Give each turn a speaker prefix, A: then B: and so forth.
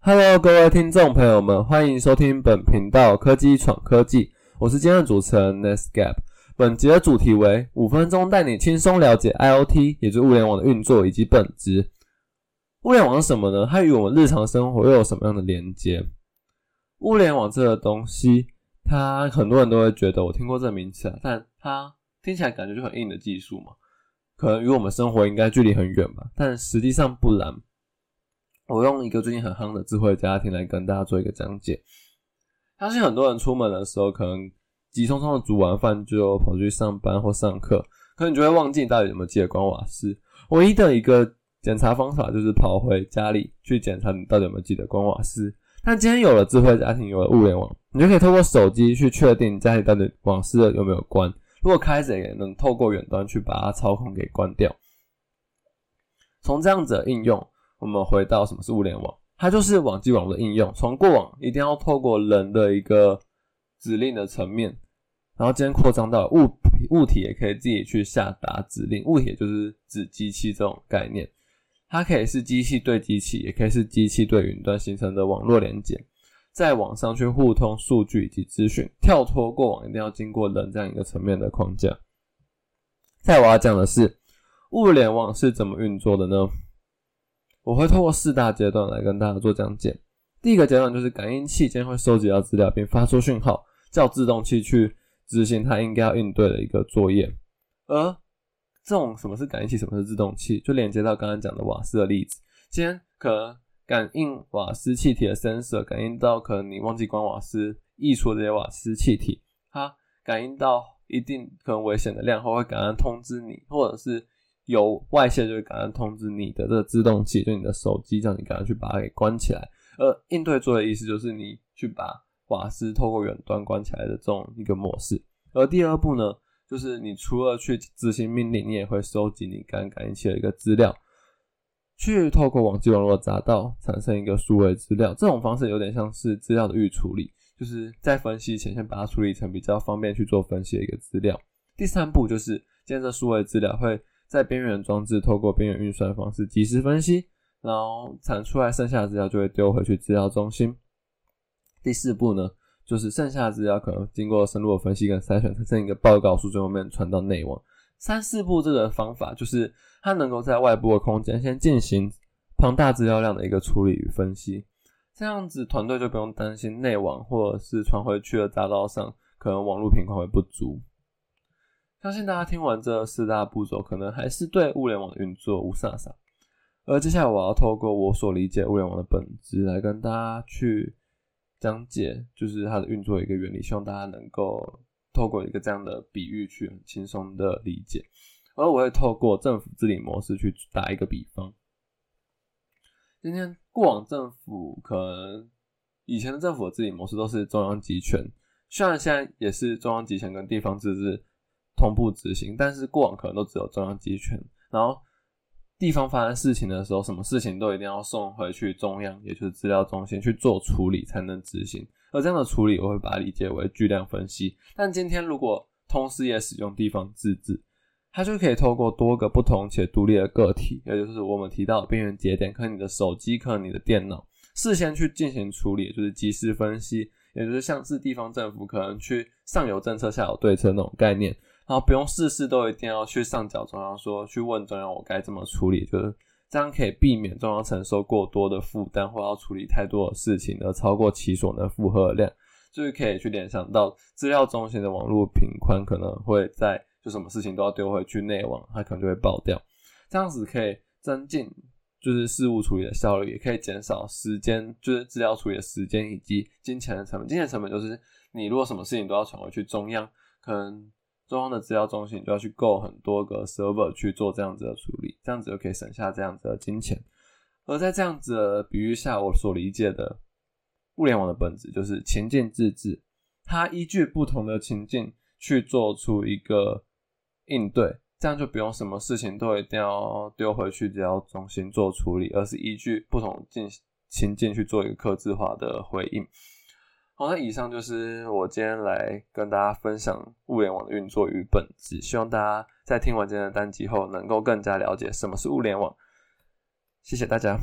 A: Hello，各位听众朋友们，欢迎收听本频道科技闯科技，我是今天的主持人 Nestgap。本节的主题为五分钟带你轻松了解 IoT，也就是物联网的运作以及本质。物联网是什么呢？它与我们日常生活又有什么样的连接？物联网这个东西，它很多人都会觉得我听过这个名词啊，但它听起来感觉就很硬的技术嘛，可能与我们生活应该距离很远吧，但实际上不然。我用一个最近很夯的智慧家庭来跟大家做一个讲解。相信很多人出门的时候，可能急匆匆的煮完饭就跑去上班或上课，可能就会忘记你到底有没有记得关瓦斯。唯一的一个检查方法就是跑回家里去检查你到底有没有记得关瓦斯。但今天有了智慧家庭，有了物联网，你就可以透过手机去确定家里到底瓦斯有没有关。如果开着，也能透过远端去把它操控给关掉。从这样子的应用。我们回到什么是物联网？它就是网际网络的应用。从过往一定要透过人的一个指令的层面，然后今天扩张到物物体也可以自己去下达指令。物体就是指机器这种概念，它可以是机器对机器，也可以是机器对云端形成的网络连接，在网上去互通数据以及资讯。跳脱过往一定要经过人这样一个层面的框架。再我要讲的是，物联网是怎么运作的呢？我会透过四大阶段来跟大家做讲解。第一个阶段就是感应器间会收集到资料并发出讯号，叫自动器去执行它应该要应对的一个作业。而这种什么是感应器，什么是自动器，就连接到刚刚讲的瓦斯的例子。今天可能感应瓦斯气体的 sensor 感应到可能你忘记关瓦斯溢出这些瓦斯气体，它感应到一定可能危险的量后会赶快通知你，或者是。有外线就会赶快通知你的这个自动器，就你的手机，叫你赶快去把它给关起来。而应对作业意思就是你去把瓦斯透过远端关起来的这种一个模式。而第二步呢，就是你除了去执行命令，你也会收集你刚感应器的一个资料，去透过网际网络匝道产生一个数位资料。这种方式有点像是资料的预处理，就是在分析前先把它处理成比较方便去做分析的一个资料。第三步就是建设数位资料会。在边缘装置透过边缘运算方式及时分析，然后产出来剩下的资料就会丢回去资料中心。第四步呢，就是剩下的资料可能经过深入的分析跟筛选，产生一个报告书，最后面传到内网。三四步这个方法就是它能够在外部的空间先进行庞大资料量的一个处理与分析，这样子团队就不用担心内网或者是传回去的匝道上可能网络频宽会不足。相信大家听完这四大步骤，可能还是对物联网的运作无啥啥。而接下来我要透过我所理解物联网的本质，来跟大家去讲解，就是它的运作一个原理。希望大家能够透过一个这样的比喻，去很轻松的理解。而我会透过政府治理模式去打一个比方。今天过往政府可能以前的政府治理模式都是中央集权，虽然现在也是中央集权跟地方自治。同步执行，但是过往可能都只有中央集权，然后地方发生事情的时候，什么事情都一定要送回去中央，也就是资料中心去做处理才能执行。而这样的处理，我会把它理解为巨量分析。但今天如果同时也使用地方自治，它就可以透过多个不同且独立的个体，也就是我们提到的边缘节点，可能你的手机，可能你的电脑，事先去进行处理，就是即时分析，也就是像是地方政府可能去上有政策下有对策那种概念。然后不用事事都一定要去上缴中央，说去问中央我该怎么处理，就是这样可以避免中央承受过多的负担，或要处理太多的事情而超过其所能负荷的量，就是可以去联想到资料中心的网络频宽可能会在就什么事情都要丢回去内网，它可能就会爆掉，这样子可以增进就是事务处理的效率，也可以减少时间，就是资料处理的时间以及金钱的成本。金钱成本就是你如果什么事情都要传回去中央，可能。中央的资料中心就要去购很多个 server 去做这样子的处理，这样子就可以省下这样子的金钱。而在这样子的比喻下，我所理解的物联网的本质就是情境自治，它依据不同的情境去做出一个应对，这样就不用什么事情都一定要丢回去资料中心做处理，而是依据不同进情境去做一个克制化的回应。好，那以上就是我今天来跟大家分享物联网的运作与本质。希望大家在听完今天的单集后，能够更加了解什么是物联网。谢谢大家。